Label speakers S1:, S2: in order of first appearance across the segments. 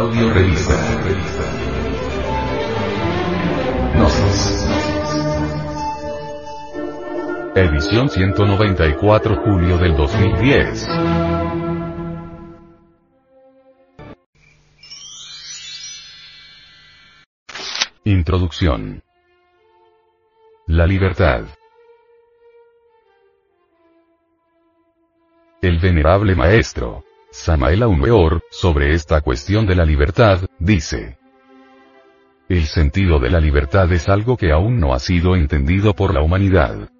S1: Audio Revista. Gnosis. Edición 194 julio del 2010. Introducción. La libertad. El venerable maestro, Samael Weor, sobre esta cuestión de la libertad, dice. El sentido de la libertad es algo que aún no ha sido entendido por la humanidad.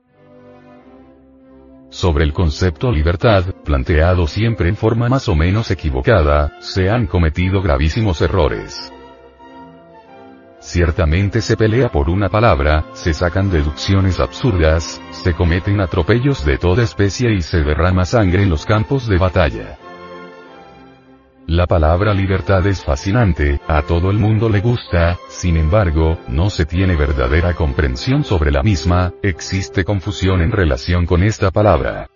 S1: Sobre el concepto libertad, planteado siempre en forma más o menos equivocada, se han cometido gravísimos errores. Ciertamente se pelea por una palabra, se sacan deducciones absurdas, se cometen atropellos de toda especie y se derrama sangre en los campos de batalla. La palabra libertad es fascinante, a todo el mundo le gusta, sin embargo, no se tiene verdadera comprensión sobre la misma, existe confusión en relación con esta palabra.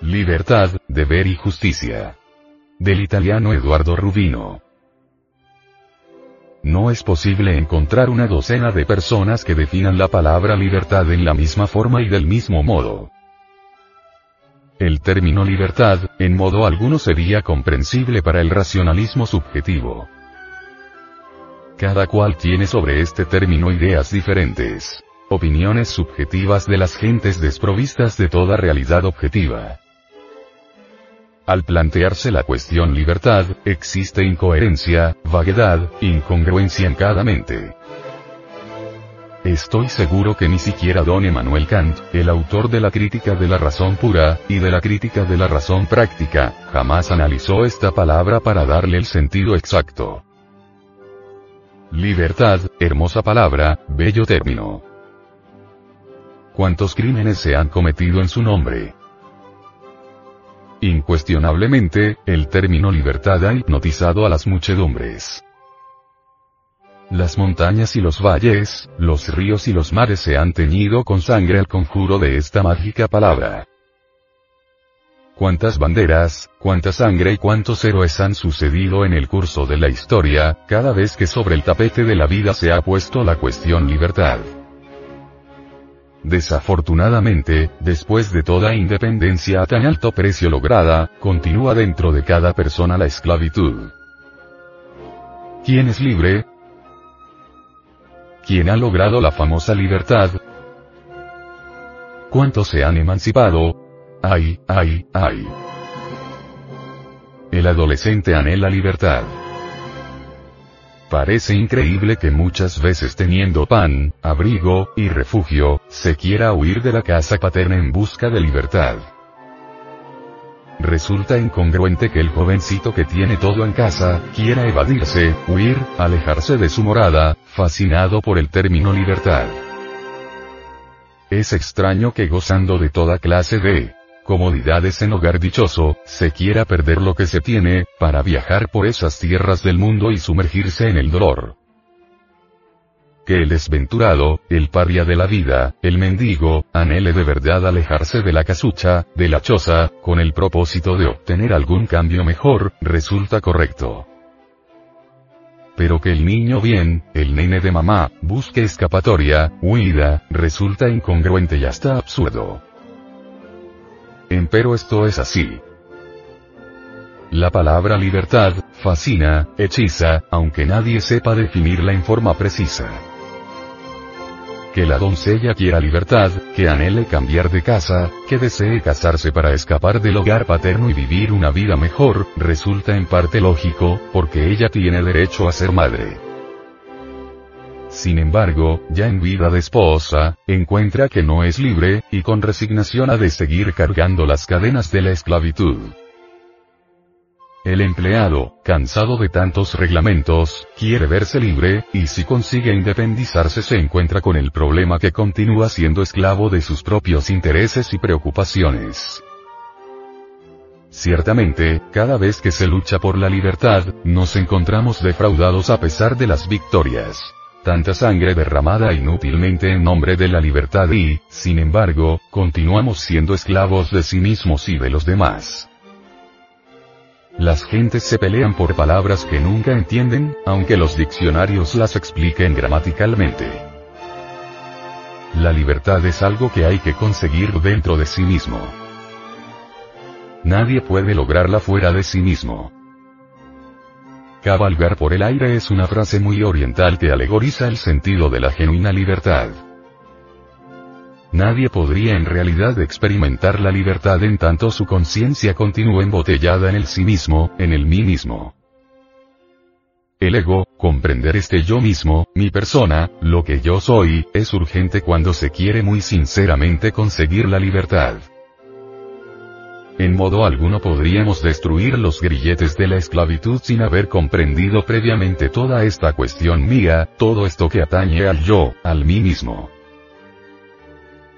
S1: Libertad, deber y justicia. Del italiano Eduardo Rubino. No es posible encontrar una docena de personas que definan la palabra libertad en la misma forma y del mismo modo. El término libertad, en modo alguno sería comprensible para el racionalismo subjetivo. Cada cual tiene sobre este término ideas diferentes. Opiniones subjetivas de las gentes desprovistas de toda realidad objetiva. Al plantearse la cuestión libertad, existe incoherencia, vaguedad, incongruencia en cada mente. Estoy seguro que ni siquiera don Emmanuel Kant, el autor de la crítica de la razón pura, y de la crítica de la razón práctica, jamás analizó esta palabra para darle el sentido exacto. Libertad, hermosa palabra, bello término. ¿Cuántos crímenes se han cometido en su nombre? Incuestionablemente, el término libertad ha hipnotizado a las muchedumbres. Las montañas y los valles, los ríos y los mares se han teñido con sangre al conjuro de esta mágica palabra. Cuántas banderas, cuánta sangre y cuántos héroes han sucedido en el curso de la historia, cada vez que sobre el tapete de la vida se ha puesto la cuestión libertad. Desafortunadamente, después de toda independencia a tan alto precio lograda, continúa dentro de cada persona la esclavitud. ¿Quién es libre? ¿Quién ha logrado la famosa libertad? ¿Cuántos se han emancipado? ¡Ay, ay, ay! El adolescente anhela libertad. Parece increíble que muchas veces teniendo pan, abrigo, y refugio, se quiera huir de la casa paterna en busca de libertad. Resulta incongruente que el jovencito que tiene todo en casa, quiera evadirse, huir, alejarse de su morada, fascinado por el término libertad. Es extraño que gozando de toda clase de comodidades en hogar dichoso, se quiera perder lo que se tiene, para viajar por esas tierras del mundo y sumergirse en el dolor. Que el desventurado, el paria de la vida, el mendigo, anhele de verdad alejarse de la casucha, de la choza, con el propósito de obtener algún cambio mejor, resulta correcto. Pero que el niño bien, el nene de mamá, busque escapatoria, huida, resulta incongruente y hasta absurdo. Empero esto es así. La palabra libertad, fascina, hechiza, aunque nadie sepa definirla en forma precisa. Que la doncella quiera libertad, que anhele cambiar de casa, que desee casarse para escapar del hogar paterno y vivir una vida mejor, resulta en parte lógico, porque ella tiene derecho a ser madre. Sin embargo, ya en vida de esposa, encuentra que no es libre, y con resignación ha de seguir cargando las cadenas de la esclavitud. El empleado, cansado de tantos reglamentos, quiere verse libre, y si consigue independizarse se encuentra con el problema que continúa siendo esclavo de sus propios intereses y preocupaciones. Ciertamente, cada vez que se lucha por la libertad, nos encontramos defraudados a pesar de las victorias tanta sangre derramada inútilmente en nombre de la libertad y, sin embargo, continuamos siendo esclavos de sí mismos y de los demás. Las gentes se pelean por palabras que nunca entienden, aunque los diccionarios las expliquen gramaticalmente. La libertad es algo que hay que conseguir dentro de sí mismo. Nadie puede lograrla fuera de sí mismo. Cabalgar por el aire es una frase muy oriental que alegoriza el sentido de la genuina libertad. Nadie podría en realidad experimentar la libertad en tanto su conciencia continúe embotellada en el sí mismo, en el mí mismo. El ego, comprender este yo mismo, mi persona, lo que yo soy, es urgente cuando se quiere muy sinceramente conseguir la libertad. En modo alguno podríamos destruir los grilletes de la esclavitud sin haber comprendido previamente toda esta cuestión mía, todo esto que atañe al yo, al mí mismo.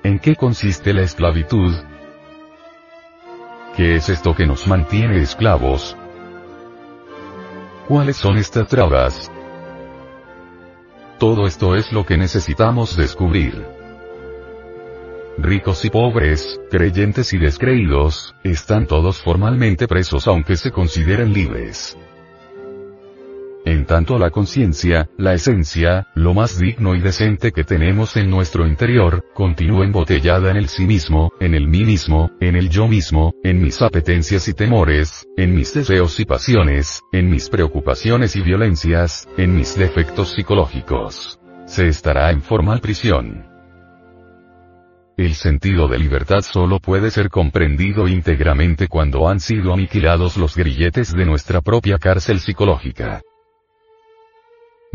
S1: ¿En qué consiste la esclavitud? ¿Qué es esto que nos mantiene esclavos? ¿Cuáles son estas trabas? Todo esto es lo que necesitamos descubrir. Ricos y pobres, creyentes y descreídos, están todos formalmente presos aunque se consideren libres. En tanto la conciencia, la esencia, lo más digno y decente que tenemos en nuestro interior, continúa embotellada en el sí mismo, en el mí mismo, en el yo mismo, en mis apetencias y temores, en mis deseos y pasiones, en mis preocupaciones y violencias, en mis defectos psicológicos. Se estará en formal prisión. El sentido de libertad solo puede ser comprendido íntegramente cuando han sido aniquilados los grilletes de nuestra propia cárcel psicológica.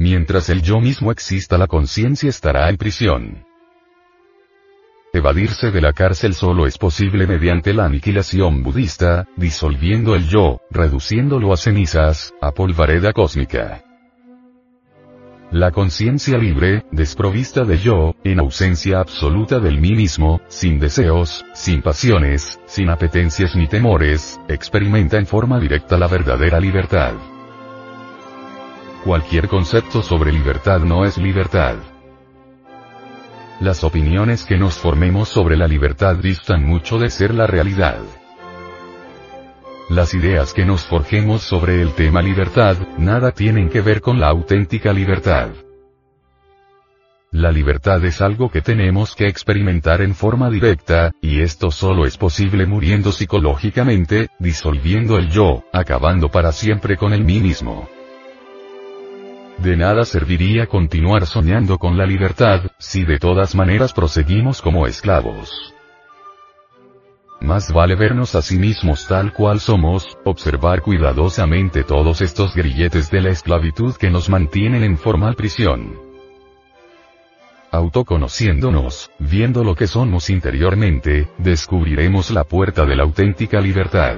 S1: Mientras el yo mismo exista la conciencia estará en prisión. Evadirse de la cárcel solo es posible mediante la aniquilación budista, disolviendo el yo, reduciéndolo a cenizas, a polvareda cósmica. La conciencia libre, desprovista de yo, en ausencia absoluta del mí mismo, sin deseos, sin pasiones, sin apetencias ni temores, experimenta en forma directa la verdadera libertad. Cualquier concepto sobre libertad no es libertad. Las opiniones que nos formemos sobre la libertad distan mucho de ser la realidad. Las ideas que nos forjemos sobre el tema libertad, nada tienen que ver con la auténtica libertad. La libertad es algo que tenemos que experimentar en forma directa, y esto solo es posible muriendo psicológicamente, disolviendo el yo, acabando para siempre con el mí mismo. De nada serviría continuar soñando con la libertad, si de todas maneras proseguimos como esclavos. Más vale vernos a sí mismos tal cual somos, observar cuidadosamente todos estos grilletes de la esclavitud que nos mantienen en formal prisión. Autoconociéndonos, viendo lo que somos interiormente, descubriremos la puerta de la auténtica libertad.